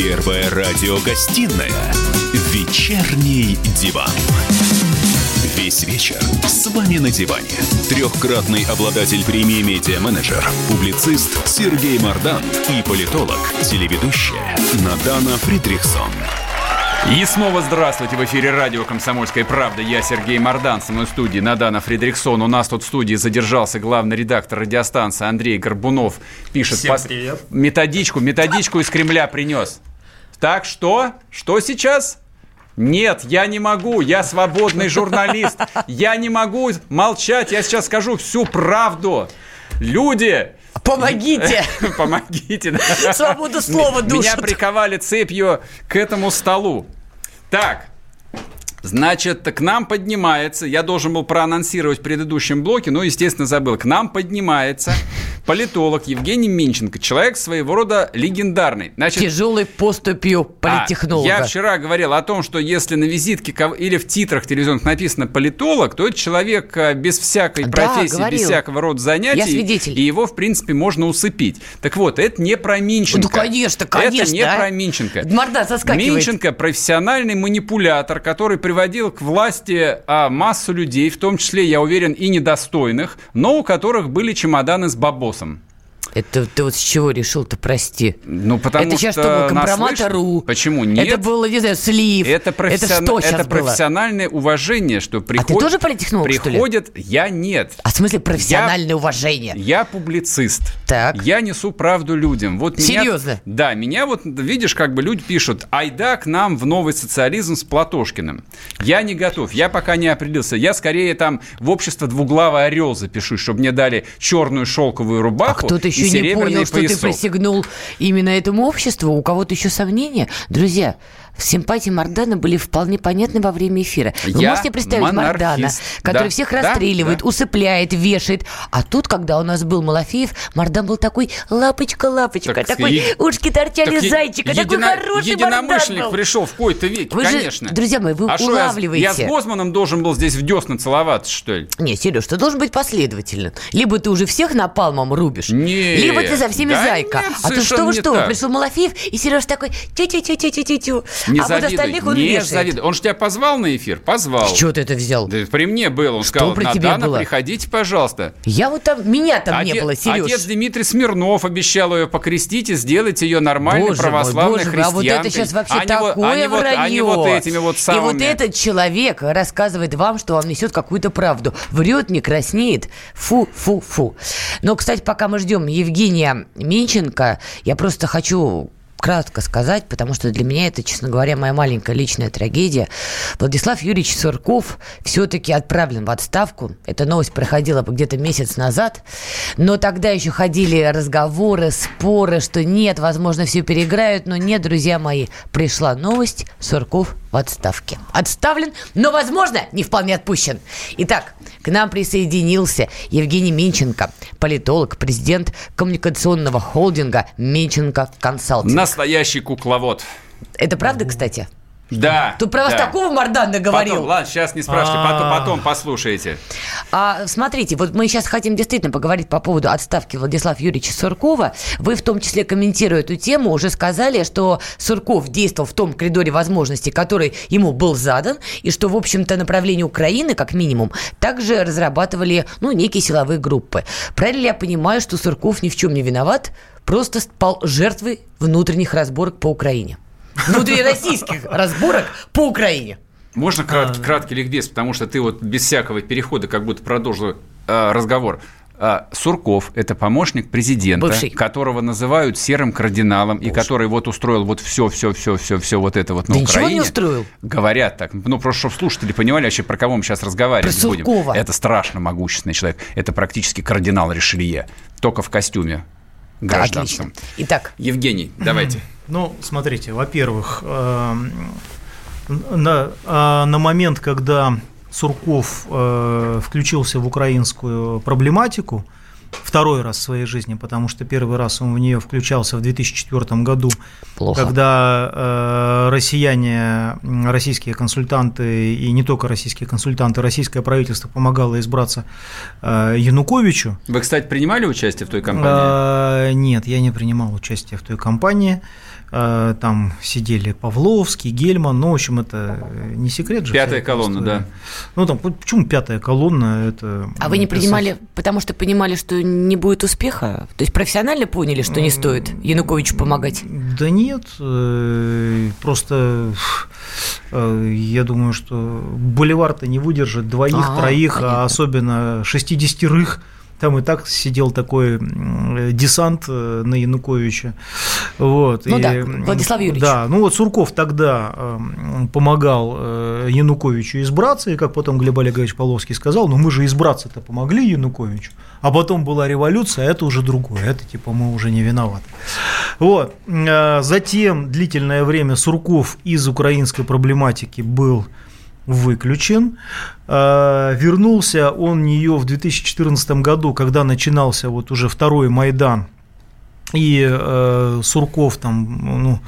Первая радиогостинная «Вечерний диван». Весь вечер с вами на диване. Трехкратный обладатель премии «Медиа-менеджер», публицист Сергей Мардан и политолог, телеведущая Надана Фридрихсон. И снова здравствуйте. В эфире радио «Комсомольская правда». Я Сергей Мордан, со мной в студии Надана Фридрихсон. У нас тут в студии задержался главный редактор радиостанции Андрей Горбунов. Пишет Всем привет. методичку, методичку из Кремля принес. Так, что? Что сейчас? Нет, я не могу, я свободный журналист. Я не могу молчать, я сейчас скажу всю правду. Люди, Помогите! Помогите. Свободу слова Меня душат. приковали цепью к этому столу. Так, Значит, к нам поднимается, я должен был проанонсировать в предыдущем блоке, но, естественно, забыл. К нам поднимается политолог Евгений Минченко, человек своего рода легендарный. Значит, Тяжелой поступью а, политтехнолога. я вчера говорил о том, что если на визитке или в титрах телевизионных написано политолог, то это человек а, без всякой Да, профессии, говорил. без всякого рода занятий. Я свидетель. И его, в принципе, можно усыпить. Так вот, это не про Минченко. Ну, конечно, конечно, Это не а. про Минченко. Морда соскакивает. Минченко профессиональный манипулятор, который приводил к власти а, массу людей, в том числе, я уверен, и недостойных, но у которых были чемоданы с бабосом. Это ты вот с чего решил-то, прости? Ну, потому это сейчас что что. Компромата.ру? Почему нет? Это было, не знаю, слив. Это, профессион- что сейчас это было? профессиональное уважение, что приходят... тоже политтехнолог, что ли? Приходят... Я нет. А в смысле профессиональное уважение? Я публицист. Так. Я несу правду людям. Вот меня- Серьезно? Да, меня вот, видишь, как бы люди пишут, айда к нам в новый социализм с Платошкиным. Я не готов, я пока не определился. Я скорее там в общество двуглавый орел запишу, чтобы мне дали черную шелковую А рубаху кто-то и еще не понял, что ты присягнул именно этому обществу? У кого-то еще сомнения? Друзья, симпатии Мардана были вполне понятны во время эфира. Вы Я можете представить монархист. Мардана, который Да, всех расстреливает, да. усыпляет, вешает. А тут, когда у нас был Малафеев, Мардан был такой лапочка-лапочка, Так, такой е- ушки торчали Так зайчика, такой едино- хороший Единомышленник Мардан был. пришел в кои-то веке, Вы же, конечно. друзья мои, вы а что, я, улавливаете. я с Гозманом должен был здесь в десна целоваться, что ли? Не, Сереж, ты должен быть последователен. Либо ты уже всех напалмом рубишь, Нет, либо ты за всеми да зайка. нет, а то что вы, что вы, пришел Малафеев, и Сереж такой тю-тю-тю-тю-тю-тю. Не а вот завидуй, остальных он не вешает. завидуй. Он же тебя позвал на эфир? Позвал. Чего ты это взял? Да при мне был. Он сказал, при тебе Надана, было? приходите, пожалуйста. Я вот там, меня там не Оте- было, Сереж. Отец Дмитрий Смирнов обещал ее покрестить и сделать ее нормальной Боже мой, православной боже мой, а вот это христианкой. сейчас вообще Они вот- такое они вот, они вот этими вот И самыми. вот этот человек рассказывает вам, что он несет какую-то правду. Врет, не краснеет. Фу, фу, фу. Но, кстати, пока мы ждем Евгения Минченко, я просто хочу кратко сказать, потому что для меня это, честно говоря, моя маленькая личная трагедия. Владислав Юрьевич Сурков все-таки отправлен в отставку. Эта новость проходила где-то месяц назад. Но тогда еще ходили разговоры, споры, что нет, возможно, все переиграют. Но нет, друзья мои, пришла новость, Сурков в отставке. Отставлен, но, возможно, не вполне отпущен. Итак, к нам присоединился Евгений Минченко, политолог, президент коммуникационного холдинга Минченко Консалтинг. Настоящий кукловод. Это правда, кстати? Да. Тут про вас да. такого Мардана говорил. Потом, ладно, сейчас не спрашивайте, потом, А. потом послушайте. А, смотрите, вот мы сейчас хотим действительно поговорить по поводу отставки Владислава Юрьевича Суркова. Вы в том числе, комментируя эту тему, уже сказали, что Сурков действовал в том коридоре возможностей, который ему был задан, и что, в общем-то, направление Украины, как минимум, также разрабатывали, ну, некие силовые группы. Правильно ли я понимаю, что Сурков ни в чем не виноват, просто стал жертвой внутренних разборок по Украине? Внутрироссийских разборок по Украине. Можно А. крат- краткий ликбез, потому что ты вот без всякого перехода как будто продолжил э, разговор. А, Сурков – это помощник президента, Бывший. которого называют серым кардиналом, и который вот устроил вот все, все, все, все, все вот это вот на Да ничего Украине. не устроил. Говорят так. Ну, просто чтобы слушатели понимали вообще, про кого мы сейчас разговаривать Про будем. Суркова. Это страшно могущественный человек. Это практически кардинал Ришелье. Только в костюме Да, гражданском. Отлично. Итак, Евгений, давайте. Ну, смотрите, во-первых, эм, на, а, на момент, когда Сурков э, включился в украинскую проблематику, второй раз в своей жизни, потому что первый раз он в нее включался в 2004 году, Плохо. когда э, россияне, российские консультанты и не только российские консультанты, российское правительство помогало избраться э, Януковичу. Вы, кстати, принимали участие в той кампании? А, Нет, я не принимал участие в той кампании. Э, там сидели Павловский, Гельман, ну, в общем, это не секрет же. Пятая колонна, да. Ну, там, почему пятая колонна? Это, а вы не принимали, потому что понимали, что не будет успеха? То есть профессионально поняли, что не стоит Януковичу помогать? Да нет, э, просто э, я думаю, что Боливар-то не выдержит двоих, а, троих, а понятно. а особенно шестидесятерых там и так сидел такой десант э, на Януковича. Вот. Ну и, да, Владислав Юрьевич. Да, ну вот Сурков тогда эм, помогал э, Януковичу избраться, и как потом Глеб Олегович Половский сказал, ну мы же избраться-то помогли Януковичу, а потом была революция, а это уже другое, это типа мы уже не виноваты. Вот. Э, затем длительное время Сурков из украинской проблематики был выключен. А, вернулся он нее в 2014 году, когда начинался вот уже второй Майдан, и э, Сурков там, ну,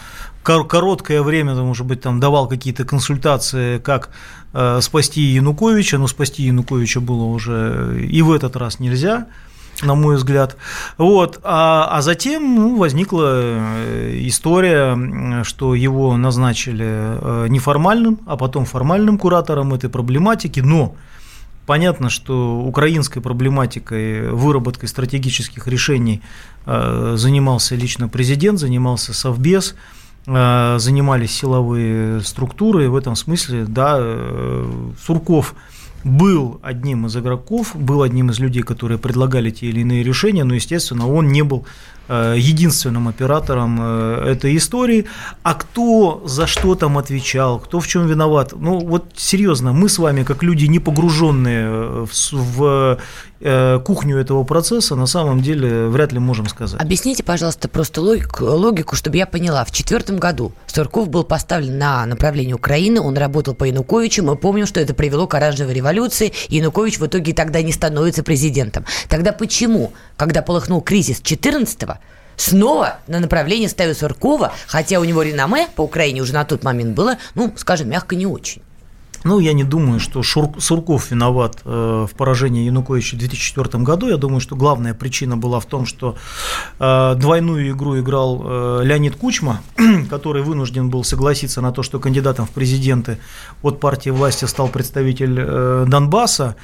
короткое время, может быть, там давал какие-то консультации, как э, спасти Януковича, но спасти Януковича было уже и в этот раз нельзя на мой взгляд. Вот. А, а затем ну, возникла э, история, что его назначили э, неформальным, а потом формальным куратором этой проблематики, но Понятно, что украинской проблематикой, выработкой стратегических решений э, занимался лично президент, занимался Совбез, занимались силовые структуры. И в этом смысле, да, Сурков – был одним из игроков, был одним из людей, которые предлагали те или иные решения, но, естественно, он не был единственным оператором э, этой истории. А кто за что там отвечал, кто в чем виноват? Ну вот серьезно, мы с вами, как люди, не погруженные э, в, в кухню этого процесса, на самом деле вряд ли можем сказать. Объясните, пожалуйста, просто логику, логику чтобы я поняла. В четвертом году Сурков был поставлен на направление Украины, он работал по Януковичу, мы помним, что это привело к оранжевой революции, Янукович в итоге тогда не становится президентом. Тогда почему, когда полыхнул кризис 14-го, снова на направление ставил Суркова, хотя у него реноме по Украине уже на тот момент было, ну, скажем, мягко не очень. Ну, я не думаю, что Шур... Сурков виноват э, в поражении Януковича в 2004 году. Я думаю, что главная причина была в том, что э, двойную игру играл э, Леонид Кучма, который вынужден был согласиться на то, что кандидатом в президенты от партии власти стал представитель э, Донбасса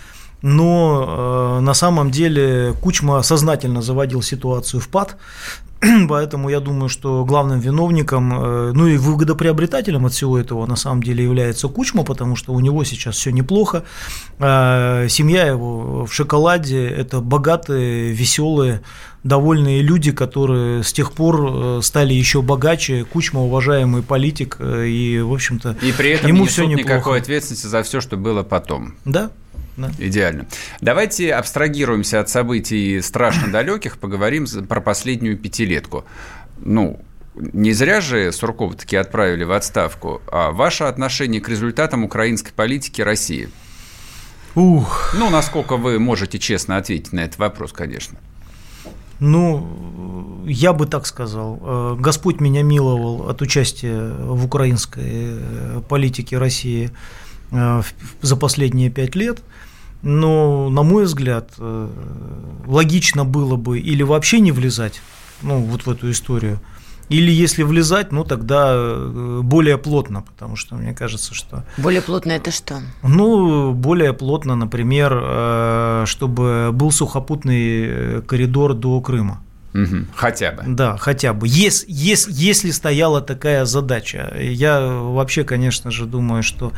но э, на самом деле Кучма сознательно заводил ситуацию в пад, Поэтому я думаю, что главным виновником, э, ну и выгодоприобретателем от всего этого на самом деле является Кучма, потому что у него сейчас все неплохо. Э, семья его в шоколаде – это богатые, веселые, довольные люди, которые с тех пор э, стали еще богаче. Кучма уважаемый политик, и, в общем-то, и при этом ему все неплохо. никакой ответственности за все, что было потом. Да, да. Идеально. Давайте абстрагируемся от событий страшно далеких, поговорим про последнюю пятилетку. Ну, не зря же Суркова таки отправили в отставку. А ваше отношение к результатам украинской политики России? Ух. Ну, насколько вы можете честно ответить на этот вопрос, конечно. Ну, я бы так сказал. Э, Господь меня миловал от участия в украинской э, политике России э, за последние пять лет – но, на мой взгляд, э, логично было бы или вообще не влезать ну, вот в эту историю, или если влезать, ну тогда э, более плотно, потому что мне кажется, что... Более плотно это что? Ну, более плотно, например, э, чтобы был сухопутный коридор до Крыма. Угу. Хотя бы. Да, хотя бы. Если, если, если стояла такая задача. Я вообще, конечно же, думаю, что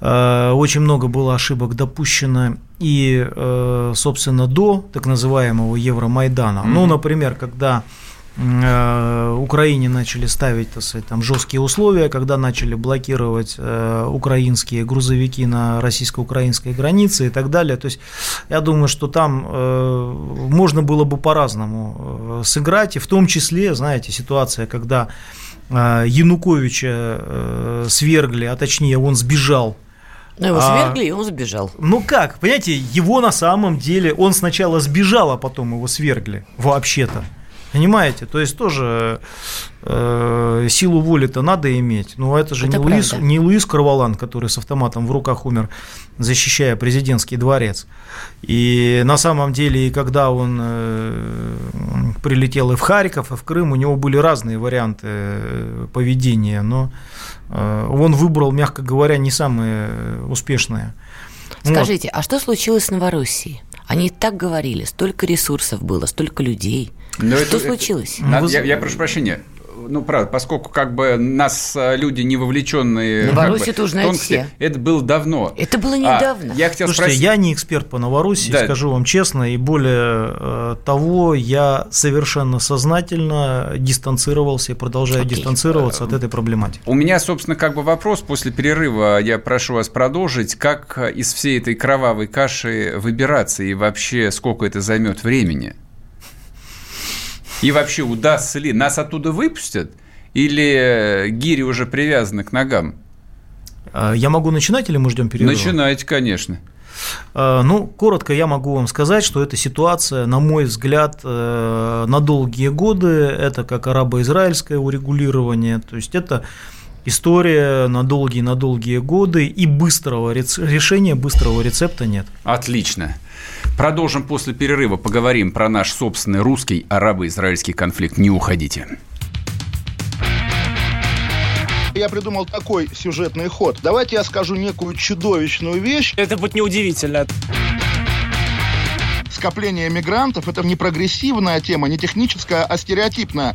э, очень много было ошибок допущено и, э, собственно, до так называемого Евромайдана. Угу. Ну, например, когда Украине начали ставить так сказать, там, жесткие условия, когда начали блокировать э, украинские грузовики на российско-украинской границе и так далее. То есть я думаю, что там э, можно было бы по-разному сыграть, и в том числе, знаете, ситуация, когда Януковича свергли, а точнее он сбежал ну, его свергли, а, и он сбежал. Ну как, понимаете, его на самом деле, он сначала сбежал, а потом его свергли, вообще-то. Понимаете? То есть тоже э, силу воли-то надо иметь. Но это же это не, Луис, не Луис Карвалан, который с автоматом в руках умер, защищая президентский дворец. И на самом деле, и когда он э, прилетел и в Харьков, и в Крым, у него были разные варианты э, поведения, но э, он выбрал, мягко говоря, не самые успешные. Скажите, вот. а что случилось с Новороссией? Они так говорили, столько ресурсов было, столько людей. Но что это, случилось? Это, я, я прошу прощения, ну, правда, поскольку как бы нас э, люди не вовлеченные... Новороссию как бы, знают тонкости, все. Это было давно. Это было недавно. А, я хотел Слушайте, спросить... я не эксперт по Новороссии, да. скажу вам честно, и более э, того, я совершенно сознательно дистанцировался и продолжаю Окей. дистанцироваться от этой проблематики. У меня, собственно, как бы вопрос после перерыва, я прошу вас продолжить, как из всей этой кровавой каши выбираться и вообще сколько это займет времени? И вообще, удастся ли? Нас оттуда выпустят? Или гири уже привязаны к ногам? А, я могу начинать или мы ждем перерыва? Начинайте, конечно. А, ну, коротко я могу вам сказать, что эта ситуация, на мой взгляд, э, на долгие годы, это как арабо-израильское урегулирование, то есть это история на долгие-на долгие годы, и быстрого решения, быстрого рецепта нет. Отлично. Продолжим после перерыва, поговорим про наш собственный русский арабо-израильский конфликт. Не уходите. Я придумал такой сюжетный ход. Давайте я скажу некую чудовищную вещь. Это будет неудивительно скопление мигрантов – это не прогрессивная тема, не техническая, а стереотипная.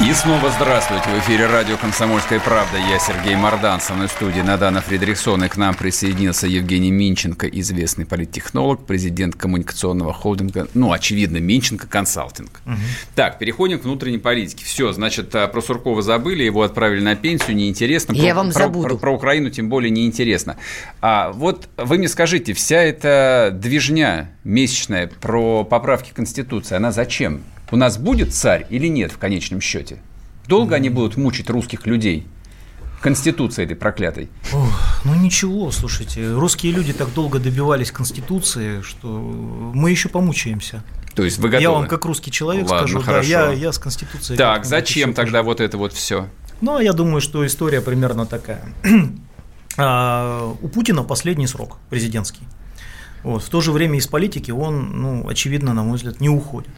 И снова здравствуйте. В эфире радио «Комсомольская правда». Я Сергей Мордан, со мной в студии Надана Фредериксон. И к нам присоединился Евгений Минченко, известный политтехнолог, президент коммуникационного холдинга, ну, очевидно, Минченко консалтинг. Угу. Так, переходим к внутренней политике. Все, значит, а, про Суркова забыли, его отправили на пенсию, неинтересно. Я про, вам про, забуду. Про, про Украину тем более неинтересно. А вот вы мне скажите, вся эта движня месячная про поправки Конституции, она зачем? У нас будет царь или нет в конечном счете? Долго они будут мучить русских людей? Конституции этой проклятой? Ох, ну ничего, слушайте, русские люди так долго добивались Конституции, что мы еще помучаемся. То есть вы готовы? Я вам как русский человек Ладно, скажу, хорошо. да, я, я с Конституцией. Так, зачем тогда вот это вот все? Ну, я думаю, что история примерно такая. А, у Путина последний срок президентский. Вот. В то же время из политики он, ну, очевидно, на мой взгляд, не уходит.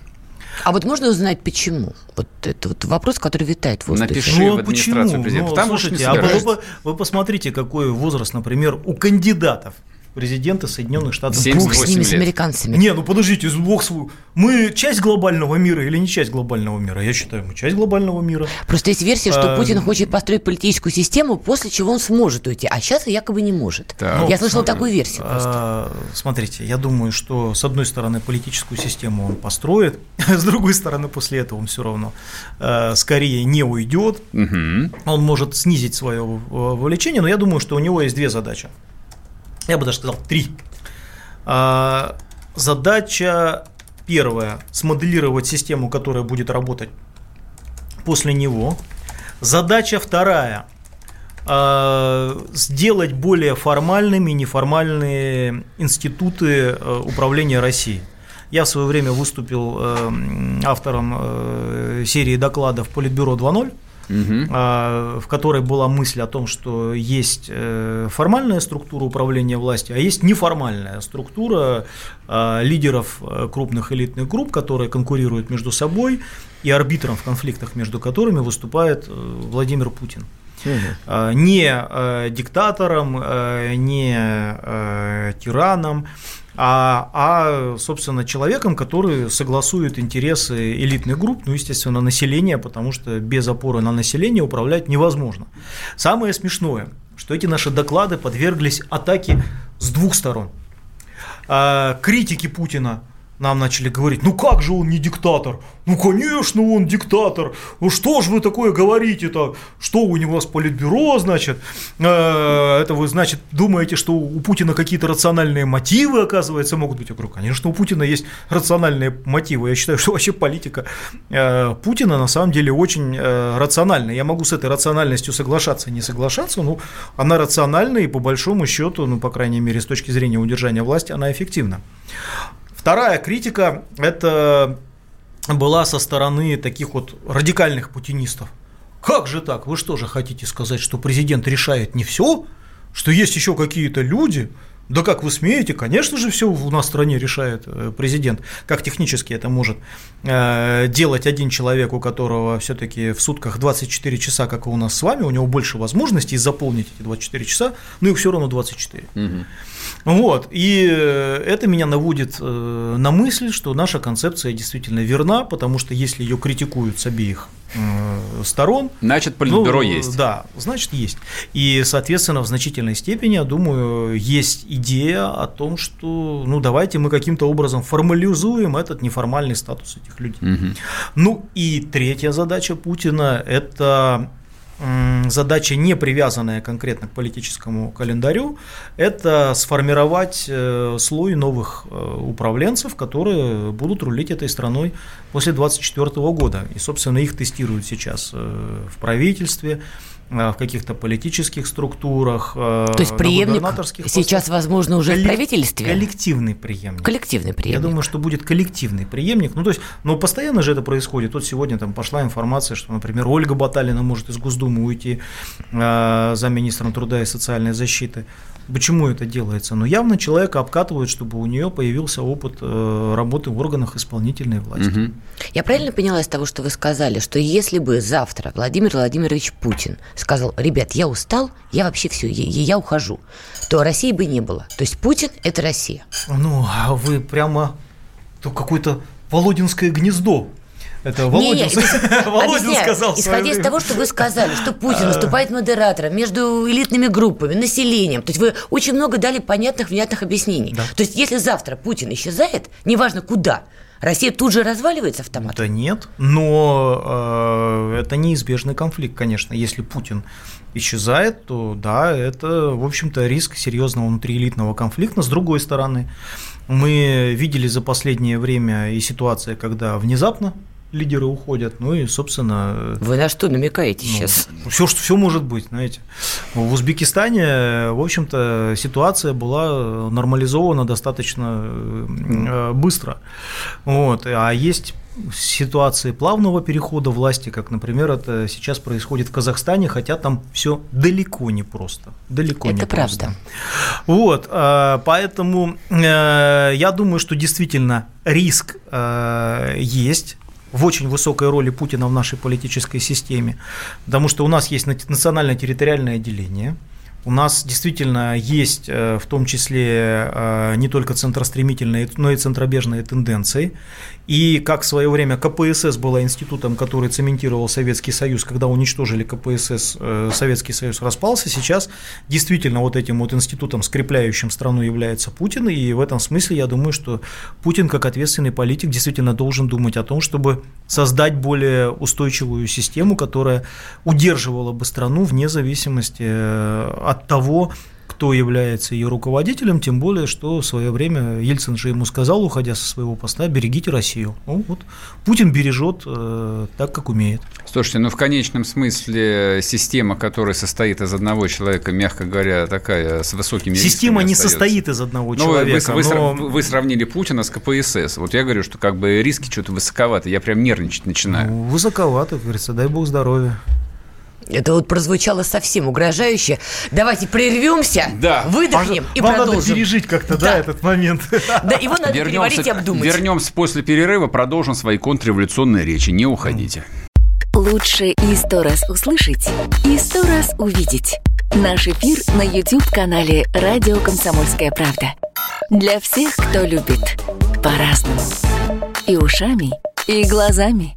А вот можно узнать, почему? Вот это вот вопрос, который витает в воздухе. Напиши ну, в администрацию почему? президента. Ну, Там слушайте, а вы, вы посмотрите, какой возраст, например, у кандидатов президента Соединенных Штатов. Бог с ними, лет. с американцами. Не, ну подождите, бог свой. Мы часть глобального мира или не часть глобального мира? Я считаю, мы часть глобального мира. Просто есть версия, что а, Путин хочет построить политическую систему, после чего он сможет уйти, а сейчас якобы не может. Так. Я слышал такую версию а, смотрите, я думаю, что с одной стороны политическую систему он построит, с другой стороны после этого он все равно а, скорее не уйдет. Угу. Он может снизить свое вовлечение, но я думаю, что у него есть две задачи я бы даже сказал три. А, задача первая – смоделировать систему, которая будет работать после него. Задача вторая а, сделать более формальными неформальные институты э, управления Россией. Я в свое время выступил э, автором э, серии докладов Политбюро 2.0 угу. в которой была мысль о том, что есть э, формальная структура управления властью, а есть неформальная структура а, лидеров э, крупных элитных групп, которые конкурируют между собой, и арбитром в конфликтах между которыми выступает э, Владимир Путин. Угу. Не диктатором, не тираном, а, а, собственно, человеком, который согласует интересы элитных групп, ну, естественно, населения, потому что без опоры на население управлять невозможно. Самое смешное, что эти наши доклады подверглись атаке с двух сторон. А, критики Путина нам начали говорить, ну как же он не диктатор? Ну, конечно, он диктатор. Ну, что же вы такое говорите-то? Что у него с политбюро, значит? Э, это вы, значит, думаете, что у Путина какие-то рациональные мотивы, оказывается, могут быть? Я говорю, конечно, у Путина есть рациональные мотивы. Я считаю, что вообще политика э, Путина на самом деле очень э, рациональная. Я могу с этой рациональностью соглашаться, не соглашаться, но она рациональна и по большому счету, ну, по крайней мере, с точки зрения удержания власти, она эффективна. Вторая критика – это была со стороны таких вот радикальных путинистов. Как же так? Вы что же хотите сказать, что президент решает не все? Что есть еще какие-то люди, да как вы смеете? Конечно же, все у нас в стране решает э, президент. Как технически это может э, делать один человек, у которого все-таки в сутках 24 часа, как и у нас с вами, у него больше возможностей заполнить эти 24 часа, но их все равно 24. Угу. Вот, и э, это меня наводит на мысль, что наша концепция действительно верна, потому что если ее критикуют с обеих сторон. Значит, политбюро ну, есть. Да, значит, есть. И, соответственно, в значительной степени, я думаю, есть идея о том, что, ну, давайте мы каким-то образом формализуем этот неформальный статус этих людей. Угу. Ну, и третья задача Путина – это задача, не привязанная конкретно к политическому календарю, это сформировать э, слой новых э, управленцев, которые будут рулить этой страной после 2024 года. И, собственно, их тестируют сейчас э, в правительстве, в каких-то политических структурах, То есть преемник сейчас, возможно, уже коллек... в правительстве? Коллективный преемник. Коллективный преемник. Я думаю, что будет коллективный преемник. Ну, то есть, но постоянно же это происходит. Вот сегодня там пошла информация, что, например, Ольга Баталина может из Госдумы уйти э, за министром труда и социальной защиты. Почему это делается? Ну, явно человека обкатывают, чтобы у нее появился опыт э, работы в органах исполнительной власти. Угу. Я правильно поняла из того, что вы сказали, что если бы завтра Владимир Владимирович Путин сказал, ребят, я устал, я вообще все, я, я ухожу, то России бы не было. То есть Путин – это Россия. Ну, а вы прямо какое-то Володинское гнездо это Володин, не, не, Володин сказал. Исходя из того, что вы сказали, что Путин выступает модератором между элитными группами, населением. То есть вы очень много дали понятных, внятных объяснений. Да. То есть если завтра Путин исчезает, неважно куда, Россия тут же разваливается автоматом? Да нет, но э, это неизбежный конфликт, конечно. Если Путин исчезает, то да, это, в общем-то, риск серьезного внутриэлитного конфликта. С другой стороны, мы видели за последнее время и ситуация, когда внезапно лидеры уходят. Ну и, собственно... Вы на что намекаете ну, сейчас? Все, что все может быть, знаете. В Узбекистане, в общем-то, ситуация была нормализована достаточно э, быстро. Вот. А есть ситуации плавного перехода власти, как, например, это сейчас происходит в Казахстане, хотя там все далеко не просто. Далеко это не правда. Просто. Вот, э, поэтому э, я думаю, что действительно риск есть в очень высокой роли Путина в нашей политической системе, потому что у нас есть национально-территориальное деление, у нас действительно есть э, в том числе э, не только центростремительные, но и центробежные тенденции. И как в свое время КПСС была институтом, который цементировал Советский Союз, когда уничтожили КПСС, э, Советский Союз распался, сейчас действительно вот этим вот институтом, скрепляющим страну, является Путин, и в этом смысле я думаю, что Путин, как ответственный политик, действительно должен думать о том, чтобы создать более устойчивую систему, которая удерживала бы страну вне зависимости э, от того, кто является ее руководителем, тем более, что в свое время Ельцин же ему сказал, уходя со своего поста, берегите Россию. Ну, вот Путин бережет э, так, как умеет. Слушайте, ну в конечном смысле система, которая состоит из одного человека, мягко говоря, такая с высокими Система не остается. состоит из одного ну, человека. Вы, но... вы, вы сравнили Путина с КПСС. Вот я говорю, что как бы риски что-то высоковаты. Я прям нервничать начинаю. Ну, высоковато, говорится, дай бог здоровья. Это вот прозвучало совсем угрожающе. Давайте прервемся, да. выдохнем Пож... и Вам продолжим. надо пережить как-то, да. да, этот момент. Да, его надо вернемся, переварить и обдумать. Вернемся после перерыва, продолжим свои контрреволюционные речи. Не уходите. Лучше и сто раз услышать, и сто раз увидеть. Наш эфир на YouTube-канале «Радио Комсомольская правда». Для всех, кто любит по-разному. И ушами, и глазами.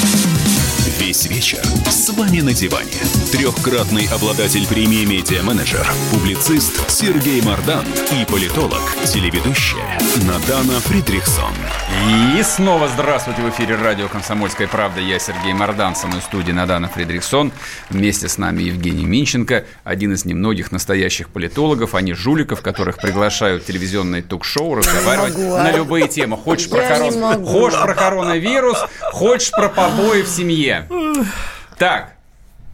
Весь вечер с вами на диване. Трехкратный обладатель премии «Медиа-менеджер», публицист Сергей Мардан и политолог, телеведущая Надана Фридрихсон. И снова здравствуйте в эфире радио «Комсомольская правда». Я Сергей Мардан, со мной в студии Надана Фридрихсон. Вместе с нами Евгений Минченко, один из немногих настоящих политологов, а не жуликов, которых приглашают в телевизионные ток-шоу разговаривать на любые темы. Хочешь про, корон-. Хочешь про коронавирус, хочешь про побои в семье. Так,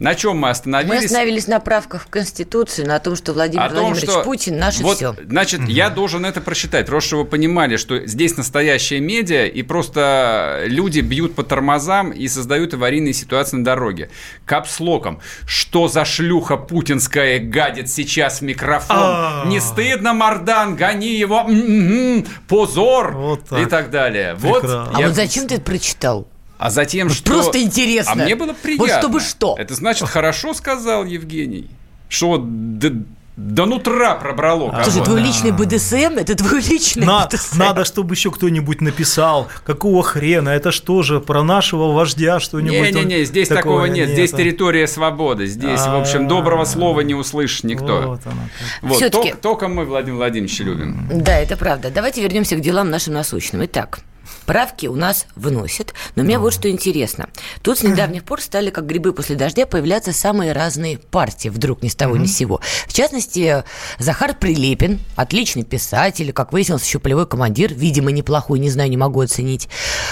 на чем мы Мы остановились? остановились на правках в Конституцию, на том, что Владимир о том, Владимирович что Путин наше вот, все. Значит, я должен это просчитать, просто чтобы вы понимали, что здесь настоящая медиа, и просто люди бьют по тормозам и создают аварийные ситуации на дороге. Капслоком. Что за шлюха путинская гадит сейчас в микрофон? А. Не стыдно, Мардан, гони его, м-м-м, позор Вот так. и так далее. Вот. А я- вот зачем ты это прочитал? А затем, Вот что... просто интересно. А мне было приятно. Вот чтобы что? Это значит, хорошо сказал Евгений. Что до, до нутра пробрало. А, Слушай, твой личный БДСМ, это твой личный На- БДСМ. надо, чтобы еще кто-нибудь написал, какого хрена, это что же, про нашего вождя что-нибудь? Не-не-не, здесь такого нет. Здесь территория свободы. Здесь, в общем, доброго слова не услышишь никто. Вот оно. Вот, только мы Владимир Владимирович любим. Да, это правда. Давайте вернемся к делам нашим насущным. Итак, правки у нас вносят, но мне вот что интересно. Тут с недавних пор стали, как грибы после дождя, появляться самые разные партии, вдруг ни с того ни с сего. В частности, Захар Прилепин, отличный писатель, как выяснилось, еще полевой командир, видимо, неплохой, не знаю, не могу оценить.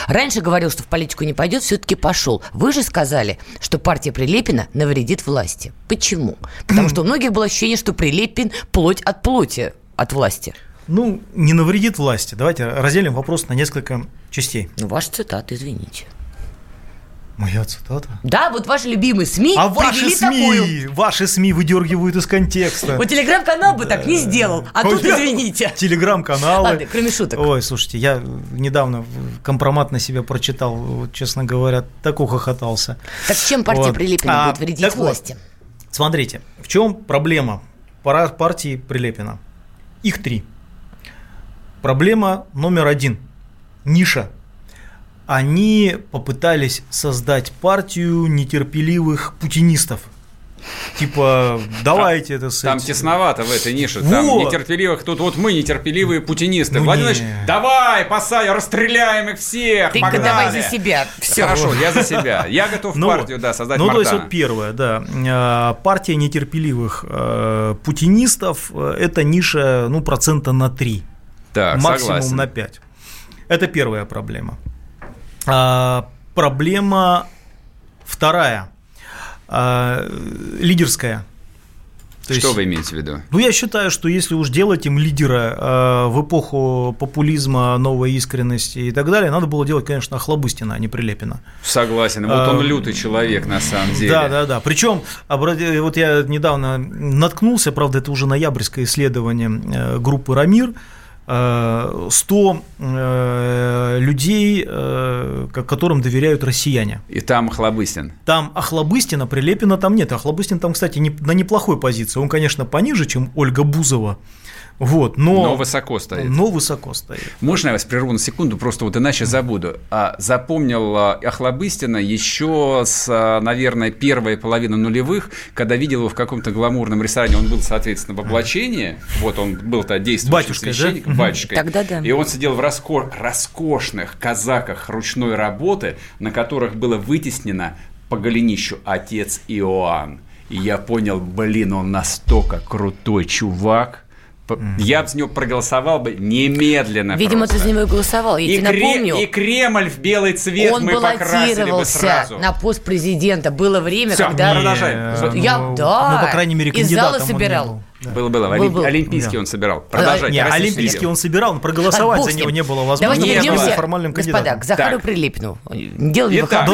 Раньше говорил, что в политику не пойдет, все-таки пошел. Вы же сказали, что партия Прилепина навредит власти. Почему? Потому что у многих было ощущение, что Прилепин плоть от плоти от власти. Ну, не навредит власти. Давайте разделим вопрос на несколько частей. Ну, ваша цитата, извините. Моя цитата. Да, вот ваши любимые СМИ А ваши СМИ, такую. ваши СМИ выдергивают из контекста. Вот телеграм-канал бы так не сделал, а тут извините. Телеграм-каналы. Ладно, кроме шуток. Ой, слушайте, я недавно компромат на себя прочитал, честно говоря, так ухохотался. Так чем партия. Прилепина А, будет вредить власти? Смотрите, в чем проблема партии Прилепина? Их три. Проблема номер один. Ниша. Они попытались создать партию нетерпеливых путинистов. Типа, давайте это с Там тесновато в этой нише. Там Вот. нетерпеливых. Тут вот мы нетерпеливые путинисты. Ну Владимир не. Владимирович, давай, посадим, расстреляем их всех. Ты погнали. давай за себя. Все. Хорошо, я за себя. Я готов Ну партию, да, создать Ну, то есть, вот первое, да. Э, Партия нетерпеливых э, путинистов э, – это ниша, ну, процента на 3, Так, максимум согласен. на 5. Это первая проблема. А, Проблема вторая, а, лидерская. То Что есть- вы имеете в виду? Ну, я считаю, что если уж делать им лидера э, в эпоху популизма, новой искренности и так далее, надо было делать, конечно, Охлобыстина, а не Прилепина. Согласен. Вот А, он лютый человек на самом деле. Да, да, да. Причем, вот я недавно наткнулся, правда, это уже ноябрьское исследование э, группы Рамир. Э, 100 э, людей, э, ко- которым доверяют россияне. И там Хлобыстин. Там Охлобыстина, Прилепина там нет. Охлобыстин там, кстати, на неплохой позиции. Он, конечно, пониже, чем Ольга Бузова. Вот, но, Но высоко стоит. но высоко стоит. Можно я вас прерву на секунду, просто вот иначе забуду. А, запомнил а, Охлобыстина еще с, а, наверное, первой половины нулевых, когда видел его в каком-то гламурном ресторане. Он был, соответственно, в облачении. Вот он был-то действующим Батюшкой, да? священником, Мгм. батюшкой. Тогда да. И он сидел в раско- роскошных казаках ручной работы, на которых было вытеснено по голенищу отец Иоанн. И я понял, блин, он настолько крутой чувак. Я бы с него проголосовал бы немедленно. Видимо, ты просто. за него и голосовал. Я И, тебе Кре- напомню. и Кремль в белый цвет он мы покрасили бы сразу. на пост президента. Было время, Всё, когда... продолжаем. Э, Вот Я, ну, да, ну, по крайней мере, из зала кандидатом он не собирал. Был. Да. Было, было. Был, Олимп- был. Олимпийский Да. он собирал. Продолжайте. Не, Российский Олимпийский дел. он собирал, но проголосовать за него не было возможности. Давайте был вернемся, формальным господа, кандидатом. к Захару Так. Прилепину. Дело не Да мне про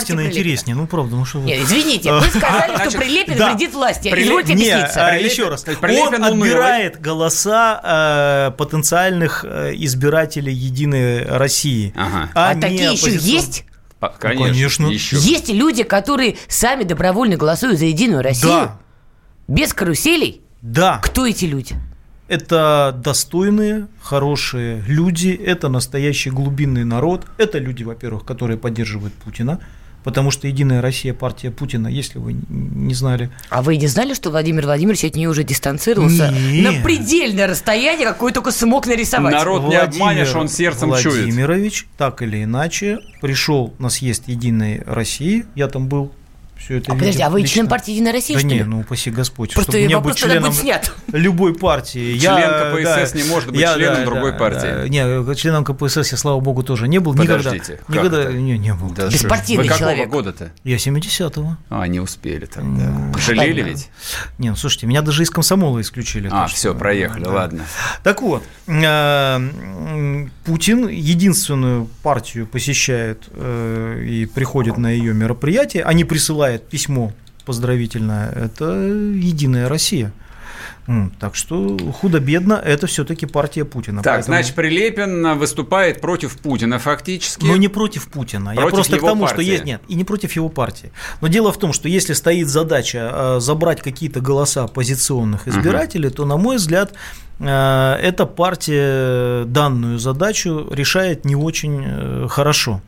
Прилепина. интереснее, ну правда, ну что вы. Нет, извините, вы сказали, что Прилепин да. вредит власти. Прилеп- Извольте Не, объясниться. а, еще раз. Он отбирает голоса э, потенциальных э, избирателей Единой России. А такие еще есть? А, Конечно. конечно. Еще. Есть люди, которые сами добровольно голосуют за Единую Россию? Да, Без каруселей? Да. Кто эти люди? Это достойные, хорошие люди, это настоящий глубинный народ, это люди, во-первых, которые поддерживают Путина, потому что Единая Россия партия Путина, если вы не знали. А вы не знали, что Владимир Владимирович от нее уже дистанцировался Нет. на предельное расстояние, какое только смог нарисовать? Народ не обманешь, он сердцем чует. Владимирович так или иначе пришел на съезд Единой России, я там был, все это А подожди, а вы член партии Единая Россия, Да что не, ли? ну упаси Господь, Просто чтобы мне быть членом будет снят. любой партии. Член Я, КПСС не может быть членом другой партии. да. Не, членом КПСС я, слава богу, тоже не был. Подождите, никогда. как Никогда это? не, не был. Да Беспартийный Вы какого человек. года-то? Я 70-го. А, не успели тогда. Пожалели Понятно. ведь? Не, ну слушайте, меня даже из комсомола исключили. А, что- все, проехали, Да. ладно. Так вот, э, Путин единственную партию посещает э, и приходит на ее мероприятие, а не присылает письмо поздравительное, это Единая Россия. Так что худо-бедно это все-таки партия Путина. Так, Поэтому- значит, Прилепин выступает против Путина фактически. Но не против Путина. Я Против просто к его тому, что партии. есть. Нет, и не против его партии. Но дело в том, что если стоит задача э, забрать какие-то голоса оппозиционных избирателей, то, на мой взгляд, эта партия данную задачу решает не очень э, хорошо.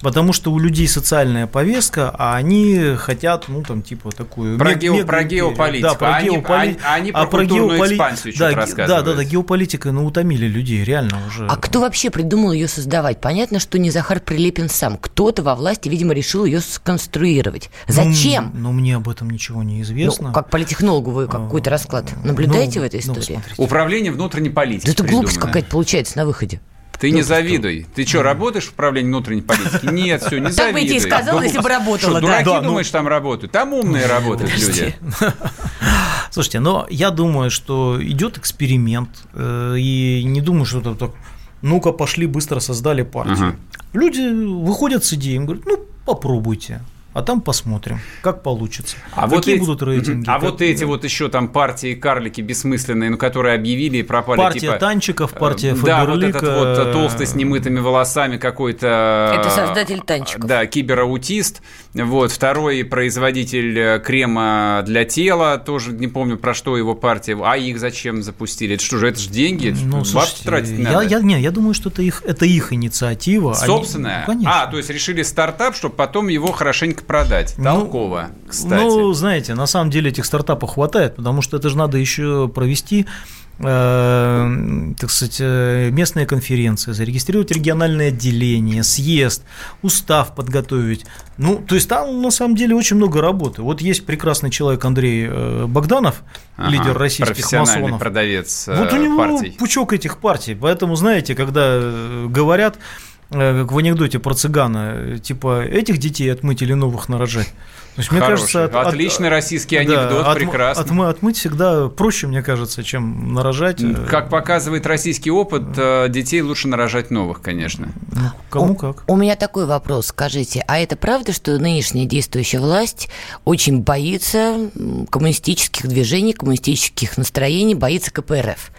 Потому что у людей социальная повестка, а они хотят, ну, там, типа, такую... Про мег- гео- мег- про геополитику. Да, про А они- геополи- а они про культурную экспансию что-то да, ге- Да, рассказывают. да, да, геополитика, ну, утомили людей, реально уже. А кто вообще придумал ее создавать? Понятно, что не Захар Прилепин сам. Кто-то во власти, видимо, решил ее сконструировать. Зачем? Ну, ну, мне об этом ничего не Ну, известно. как политехнологу вы какой-то расклад наблюдаете Ну, в этой ну, истории? смотрите. Управление внутренней политики. да это глупость какая-то получается на выходе. Ты не завидуй. Ты что, работаешь в управлении внутренней политики? Нет, все, не Так завидуй. бы я тебе сказала, если бы работала, Что, да. дураки, Да, ну- думаешь, там работают? Там умные работают люди. Слушайте, но я думаю, что идет эксперимент, э, и не думаю, что это так, ну-ка, пошли, быстро создали партию. Люди выходят с идеей, им говорят, ну, попробуйте. А там посмотрим, как получится. А Какие вот эти, будут рейтинги? А как- вот эти вот еще там партии карлики бессмысленные, ну, которые объявили и пропали. Партия типа, Танчиков, партия э, Да, вот Фаберлика. этот вот э, толстый с немытыми волосами какой-то... Это э, создатель танчиков. Да, кибераутист. Вот, второй производитель э, крема для тела, тоже не помню, про что его партия. А их зачем запустили? Это что же, это же деньги? Ну, слушайте, тратить я, надо. я, не, я думаю, что это их, это их инициатива. Они- Собственная? ну, конечно. А, то есть решили стартап, чтобы потом его хорошенько продать. Ну, Толково, кстати. Ну, знаете, на самом деле этих стартапов хватает, потому что это же надо еще провести э, так сказать, э, местные конференции, зарегистрировать региональное отделение, съезд, устав подготовить. Ну, то есть там на самом деле очень много работы. Вот есть прекрасный человек Андрей э, Богданов, Ага, лидер российских профессиональный масонов. продавец э, Вот у него партий. пучок этих партий. Поэтому, знаете, когда э, говорят, э, как в анекдоте про цыгана, э, типа, этих детей отмыть или новых нарожать. Есть, мне Хороший. кажется, от- от- Отличный российский да, анекдот, отм- прекрасно. отмы- отмыть всегда проще, мне кажется, чем нарожать. э, Как показывает российский опыт, э, детей лучше нарожать новых, конечно. ну, кому как. У меня такой вопрос, скажите, а это правда, что нынешняя действующая власть очень боится коммунистических движений, коммунистических настроений, боится КПРФ?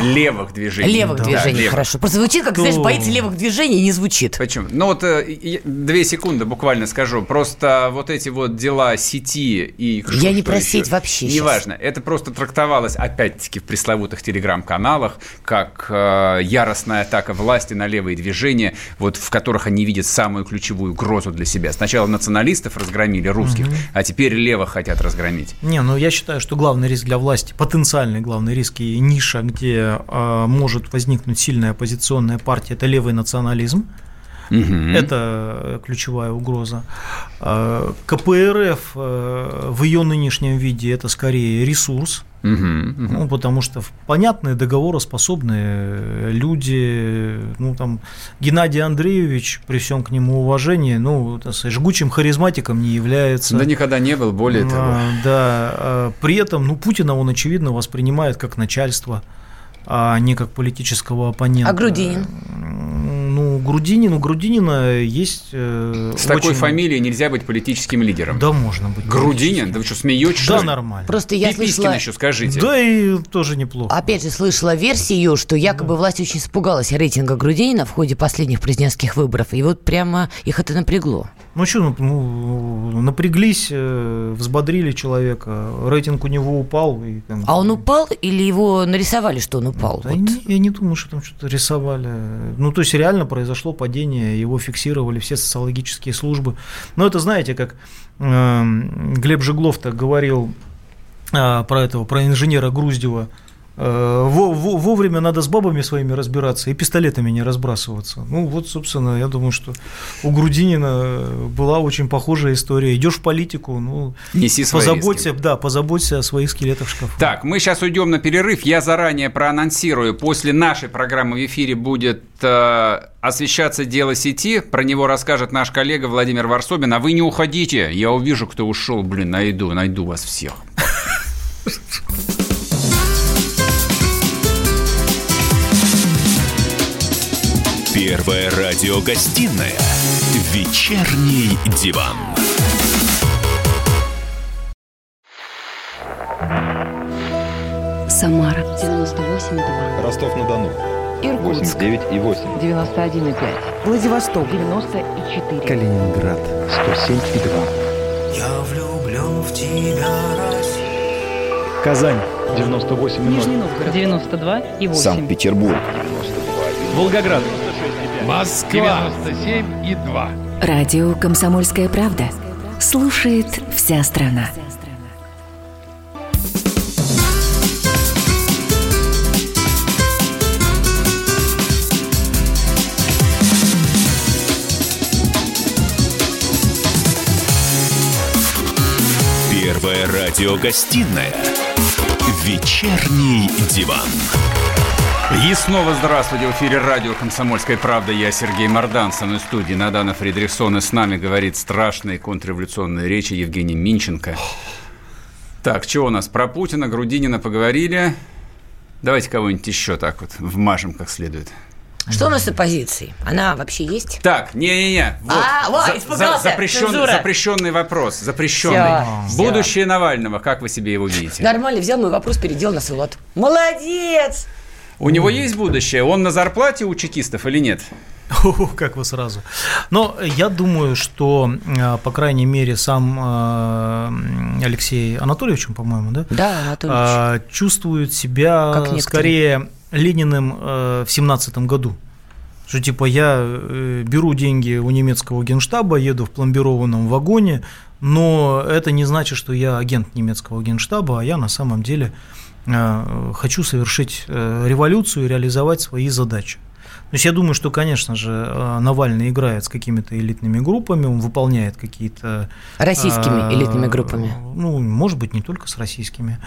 Левых движений. Левых Да, движений, левых. хорошо. Просто звучит, как, знаешь, боится левых движений, не звучит. Почему? Ну вот э, две секунды буквально скажу. Просто вот эти вот дела сети и... что- Я не про сеть вообще. Неважно. Это просто трактовалось опять-таки в пресловутых телеграм-каналах как э, яростная атака власти на левые движения, вот в которых они видят самую ключевую угрозу для себя. Сначала националистов разгромили, русских, а теперь левых хотят разгромить. Не, ну я считаю, что главный риск для власти, потенциальный главный риск и ниша, где э, может возникнуть сильная оппозиционная партия, это левый национализм. Мгм. Это ключевая угроза. Э, КПРФ э, в ее нынешнем виде это скорее ресурс, Мгм, мгм. ну, потому что понятные договороспособные люди, ну там Геннадий Андреевич, при всем к нему уважении, ну, сказать, жгучим харизматиком не является. Да никогда не был, более того. А, Да, а, при этом, ну, Путина он, очевидно, воспринимает как начальство, а не как политического оппонента. А Грудинин? Ну, у Грудинина есть... э, С такой очень- фамилией нельзя быть политическим лидером. Да, можно быть. Грудинин? Да вы что, смеетесь? Да, нормально. Просто я Пипискин слышала... еще скажите. Да, и тоже неплохо. Опять же, слышала версию, что якобы власть очень испугалась рейтинга Грудинина в ходе последних президентских выборов, и вот прямо их это напрягло. Ну что, ну, ну, напряглись, э, взбодрили человека, рейтинг у него упал. И, там, а он упал или его нарисовали, что он упал? Да, вот. не, я не думаю, что там что-то рисовали. Ну, то есть реально произошло падение, его фиксировали все социологические службы. Но это, знаете, как э, Глеб Жеглов-то говорил э, про этого, про инженера Груздева, вовремя надо с бабами своими разбираться и пистолетами не разбрасываться. Ну, вот, собственно, я думаю, что у Грудинина была очень похожая история. Идешь в политику, ну, Неси позаботься, риски. да, позаботься о своих скелетах в шкафу. Так, мы сейчас уйдем на перерыв. Я заранее проанонсирую. После нашей программы в эфире будет э, освещаться дело сети. Про него расскажет наш коллега Владимир Варсобин. А вы не уходите. Я увижу, кто ушел. Блин, найду, найду вас всех. Первая радиогостинная «Вечерний диван». Самара 98,2. Ростов-на-Дону. Иркутск. 89,8. 91,5. Владивосток. 94. Калининград. 107,2. Я влюблен в тебя, Россия. Казань. 98,0. Нижний Новгород. 92,8. Санкт-Петербург. Волгоград. Москва 97 и 2. Радио «Комсомольская правда». Слушает вся страна. Первая радиогостинная «Вечерний диван». И снова здравствуйте. В эфире радио «Комсомольская правда». Я Сергей Мордан. Со мной в студии Надана Фридрихсон. И с нами говорит страшные контрреволюционные речи Евгений Минченко. Так, что у нас? Про Путина, Грудинина поговорили. Давайте кого-нибудь еще так вот вмажем как следует. Что у нас с оппозицией? Она вообще есть? Так, не-не-не. Вот. А, вот, за, испугался. За, запрещен, запрещенный вопрос. Запрещенный. Все, Будущее все. Навального, как вы себе его видите? Нормально, взял мой вопрос, переделал на свой лад. Молодец! У него есть будущее? Он на зарплате у чекистов или нет? Как вы сразу. Но я думаю, что, э, по крайней мере, сам э, Алексей Анатольевич, по-моему, да? Да, Анатольевич. Э, чувствует себя скорее Лениным в семнадцатом году. Что типа я беру деньги у немецкого генштаба, еду в пломбированном вагоне, но это не значит, что я агент немецкого генштаба, а я на самом деле Э, хочу совершить э, революцию и реализовать свои задачи. То есть я думаю, что, конечно же, э, Навальный играет с какими-то элитными группами, он выполняет какие-то... Российскими элитными группами? Ну, может быть, не только с российскими.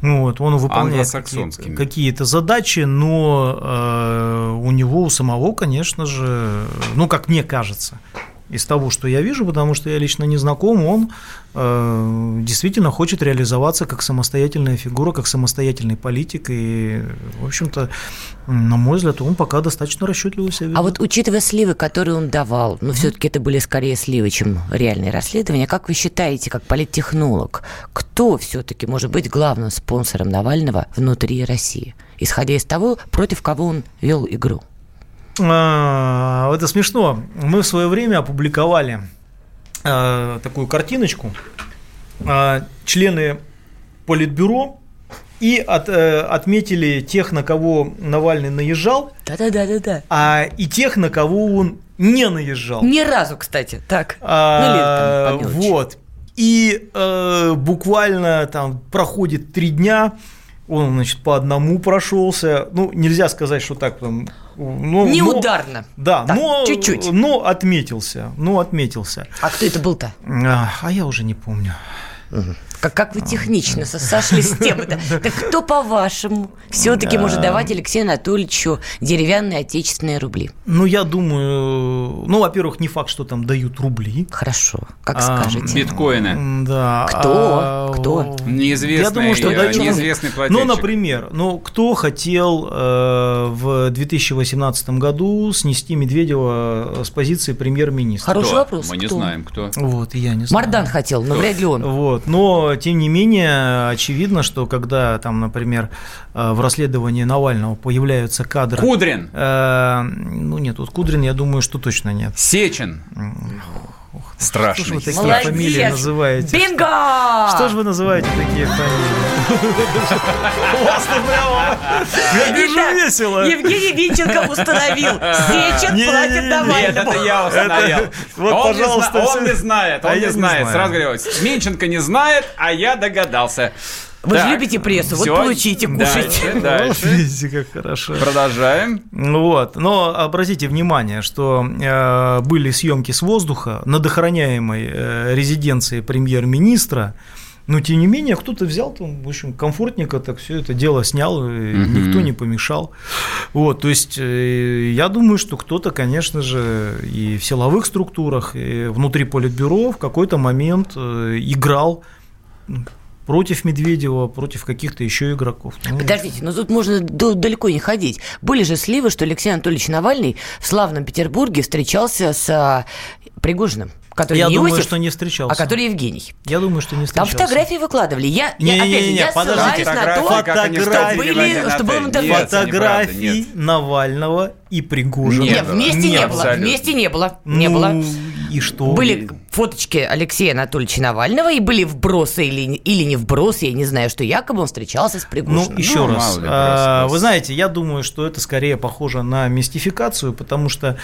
Вот, он выполняет какие-то, какие задачи, но э, у него у самого, конечно же, ну, как мне кажется, из того, что я вижу, потому что я лично не знаком, он э, действительно хочет реализоваться как самостоятельная фигура, как самостоятельный политик, и, в общем-то, на мой взгляд, он пока достаточно расчетливо себя ведет. А вот учитывая сливы, которые он давал, ну, все-таки это были скорее сливы, чем реальные расследования, как вы считаете, как политтехнолог, кто все-таки может быть главным спонсором Навального внутри России, исходя из того, против кого он вел игру? А, это смешно. Мы в свое время опубликовали а, такую картиночку. А, члены Политбюро и от, э, отметили тех, на кого Навальный наезжал. Да-да-да-да-да. А и тех, на кого он не наезжал. Ни разу, кстати. Так. А, ну, там, вот. И э, буквально там проходит три дня, он, значит, по одному прошелся. Ну, нельзя сказать, что так там. Ну, Неударно. Но, да, так, но, чуть-чуть. Но отметился. Ну, отметился. А кто это был-то? А, а я уже не помню. Угу. Как, как вы технично сошли с темы-то. Так кто, по-вашему, все-таки может давать Алексею Анатольевичу деревянные отечественные рубли? Ну, я думаю, ну, во-первых, не факт, что там дают рубли. Хорошо, как а, скажете. Биткоины. Да. Кто? А, кто? Неизвестный, я думаю, что дают. неизвестный плательщик. Ну, например, ну, кто хотел э, в 2018 году снести Медведева с позиции премьер-министра? Хороший кто? вопрос. Мы не знаем, кто. Вот, я не знаю. Мардан хотел, но вряд ли он. Вот, но тем не менее, очевидно, что когда там, например, э, в расследовании Навального появляются кадры... Кудрин! Э, ну, нет, вот Кудрин, я думаю, что точно нет. Сечин! Страшный. Что ж вы такие Молодец. фамилии называете? Бинго! Что ж вы называете такие фамилии? Классно прямо. Я вижу весело. Евгений Винченко установил. Не-не-не-не. платит Нет, Навальному. это я установил. вот, он, пожалуйста, он не знает, он А не я не знает. Сразу говорю, Менченко не знает, а я догадался. Вы же Так, любите прессу, вот всё, получите, кушайте. Дальше, Вот дальше. Видите, как хорошо. Продолжаем. Ну Вот. Но обратите внимание, что э, были съемки с воздуха над охраняемой э, резиденцией премьер-министра. Но тем не менее, кто-то взял там, в общем, комфортненько так все это дело снял, и Мгм. никто не помешал. Вот, то есть, э, я думаю, что кто-то, конечно же, и в силовых структурах, и внутри политбюро в какой-то момент э, играл м, против Медведева, против каких-то еще игроков. Ну, Подождите, но тут можно далеко не ходить. Были же сливы, что Алексей Анатольевич Навальный в славном Петербурге встречался с а, Пригожиным, который я не думаю, Иосиф, что не встречался. а который Евгений. Я думу, что не Там встречался. фотографии выкладывали. Я, я- Не-не-не-не, опять же, я подождите, ссылаюсь на фотографии, то, что были- что было неправда, Фотографий. Навального и Пригожина. Не Нет, вместе не, было. Вместе не было. Не Ну, было. И что? Были фоточки Алексея Анатольевича Навального, и были вбросы или, или не вбросы, я не знаю, что якобы он встречался с Ну, Пригожиным. еще Ну, раз. ли, а. Вы знаете, я думаю, что это скорее похоже на мистификацию, потому что,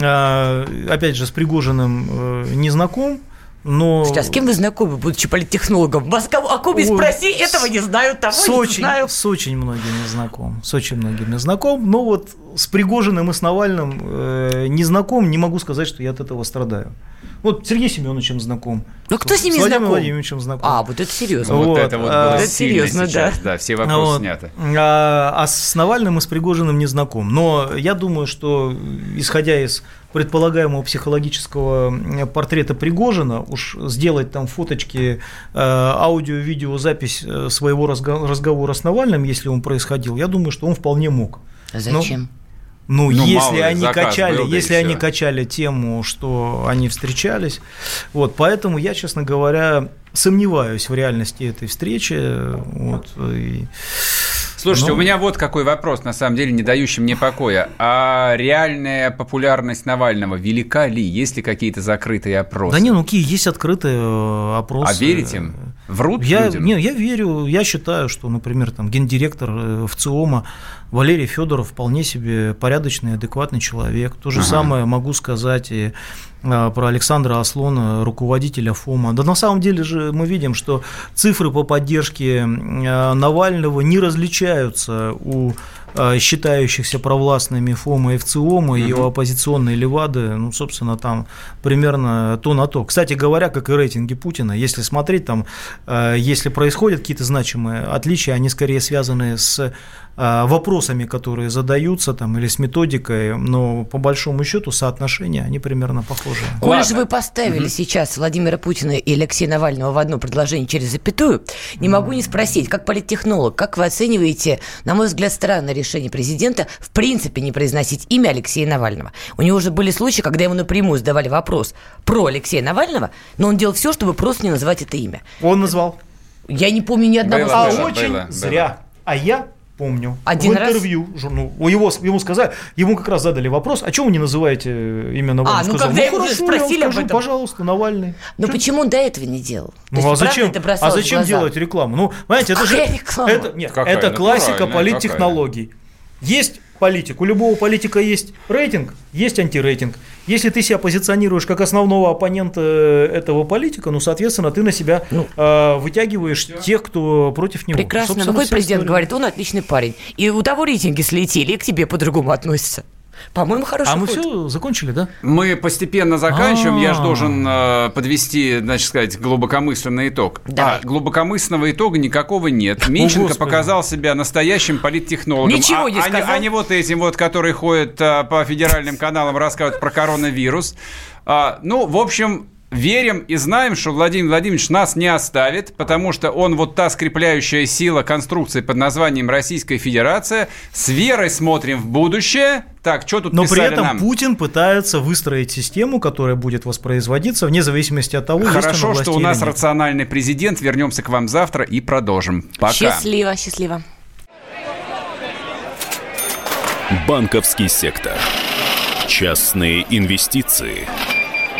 а, опять же, с Пригожиным э, не знаком, но... Слушайте, а с кем вы знакомы, будучи политтехнологом? Кого- о ком Ой, спроси, этого не знаю, того с не очень, знаю. с очень многими знаком, с очень многими знаком, но вот с Пригожиным и с Навальным э, не знаком, не могу сказать, что я от этого страдаю. Вот с Сергеем Семеновичем знаком. Ну, кто с ними Владимиром знаком? Владимировичем знаком. А, вот это серьезно. Вот, Вот, это вот а, было это серьезно, сейчас. да. Да, все вопросы Вот. сняты. А, а с Навальным и с Пригожиным не знаком. Но я думаю, что исходя из предполагаемого психологического портрета Пригожина, уж сделать там фоточки, э, аудио-видеозапись э, своего разго- разговора с Навальным, если он происходил, я думаю, что он вполне мог. А Зачем? Ну, Ну, мало если ли, они заказ качали, был, да если они всё. качали тему, что они встречались, вот, поэтому я, честно говоря, сомневаюсь в реальности этой встречи, вот, и- Слушайте, Ну. у меня вот какой вопрос, на самом деле, не дающий мне покоя. А реальная популярность Навального велика ли? Есть ли какие-то закрытые опросы? Да не, ну какие есть открытые э, опросы. А верите им? Врут Я, людям? не, я верю, я считаю, что, например, там гендиректор э, ВЦИОМа Валерий Федоров вполне себе порядочный, адекватный человек. То же Ага. самое могу сказать и про Александра Аслона, руководителя ФОМа. Да на самом деле же мы видим, что цифры по поддержке э, Навального не различаются у э, считающихся провластными ФОМа и ВЦИОМа, и у оппозиционной Левады, ну, собственно, там примерно то на то. Кстати говоря, как и рейтинги Путина, если смотреть там, э, если происходят какие-то значимые отличия, они скорее связаны с э, вопросами, которые задаются там, или с методикой, но по большому счету соотношения, они примерно похожи. Ладно. же вы поставили сейчас Владимира Путина и Алексея Навального в одно предложение через запятую, не могу не спросить, как политтехнолог, как вы оцениваете, на мой взгляд, странное решение президента в принципе не произносить имя Алексея Навального? У него уже были случаи, когда ему напрямую задавали вопрос про Алексея Навального, но он делал все, чтобы просто не называть это имя. Он назвал. Я не помню ни одного Было, А случая. было, очень было, было. зря. А я помню. Один в раз? интервью журну, у его, ему сказали, ему как раз задали вопрос, а чего вы не называете имя Навального? А, ну, сказал, когда уже хорошо, я вам спросили об скажу, этом. пожалуйста, Навальный. Но Чё? почему он до этого не делал? То Ну есть, а зачем, это а зачем глаза? делать рекламу? Ну, понимаете, это же реклама? это, нет, Какая? это классика политтехнологий. Есть политик, у любого политика есть рейтинг, есть антирейтинг. Если ты себя позиционируешь как основного оппонента этого политика, ну, соответственно, ты на себя э, вытягиваешь тех, кто против него. Прекрасно. Собственно, Какой вся президент история. говорит, он отличный парень. И у того рейтинги слетели, и к тебе по-другому относятся. По-моему, хорошо. А мы ход. все закончили, да? Мы постепенно заканчиваем. Я же А. должен э, подвести, значит сказать, глубокомысленный итог. Давай. А глубокомысленного итога никакого нет. Минченко показал себя настоящим политтехнологом. Ничего а, не а сказал. А не вот этим вот, который ходит а, по федеральным каналам, рассказывает про коронавирус. А, ну, в общем, верим и знаем, что Владимир Владимирович нас не оставит, потому что он вот та скрепляющая сила конструкции под названием Российская Федерация. С верой смотрим в будущее. Так, что тут Но при этом нам? Путин пытается выстроить систему, которая будет воспроизводиться вне зависимости от того, есть Хорошо, власти что у или нас нет. рациональный президент. Вернемся к вам завтра и продолжим. Пока. Счастливо, счастливо. Банковский сектор. Частные инвестиции.